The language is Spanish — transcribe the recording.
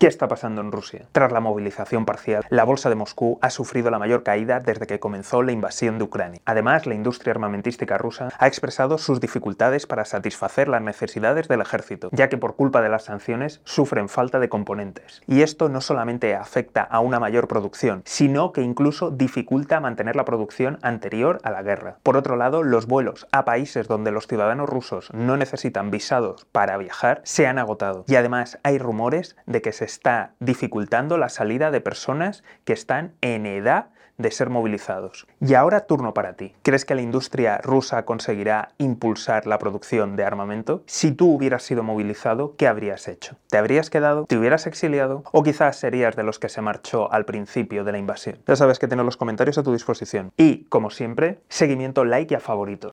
¿Qué está pasando en Rusia? Tras la movilización parcial, la bolsa de Moscú ha sufrido la mayor caída desde que comenzó la invasión de Ucrania. Además, la industria armamentística rusa ha expresado sus dificultades para satisfacer las necesidades del ejército, ya que por culpa de las sanciones sufren falta de componentes. Y esto no solamente afecta a una mayor producción, sino que incluso dificulta mantener la producción anterior a la guerra. Por otro lado, los vuelos a países donde los ciudadanos rusos no necesitan visados para viajar se han agotado. Y además hay rumores de que se está dificultando la salida de personas que están en edad de ser movilizados. Y ahora turno para ti. ¿Crees que la industria rusa conseguirá impulsar la producción de armamento? Si tú hubieras sido movilizado, ¿qué habrías hecho? ¿Te habrías quedado? ¿Te hubieras exiliado? ¿O quizás serías de los que se marchó al principio de la invasión? Ya sabes que tengo los comentarios a tu disposición. Y, como siempre, seguimiento, like y a favoritos.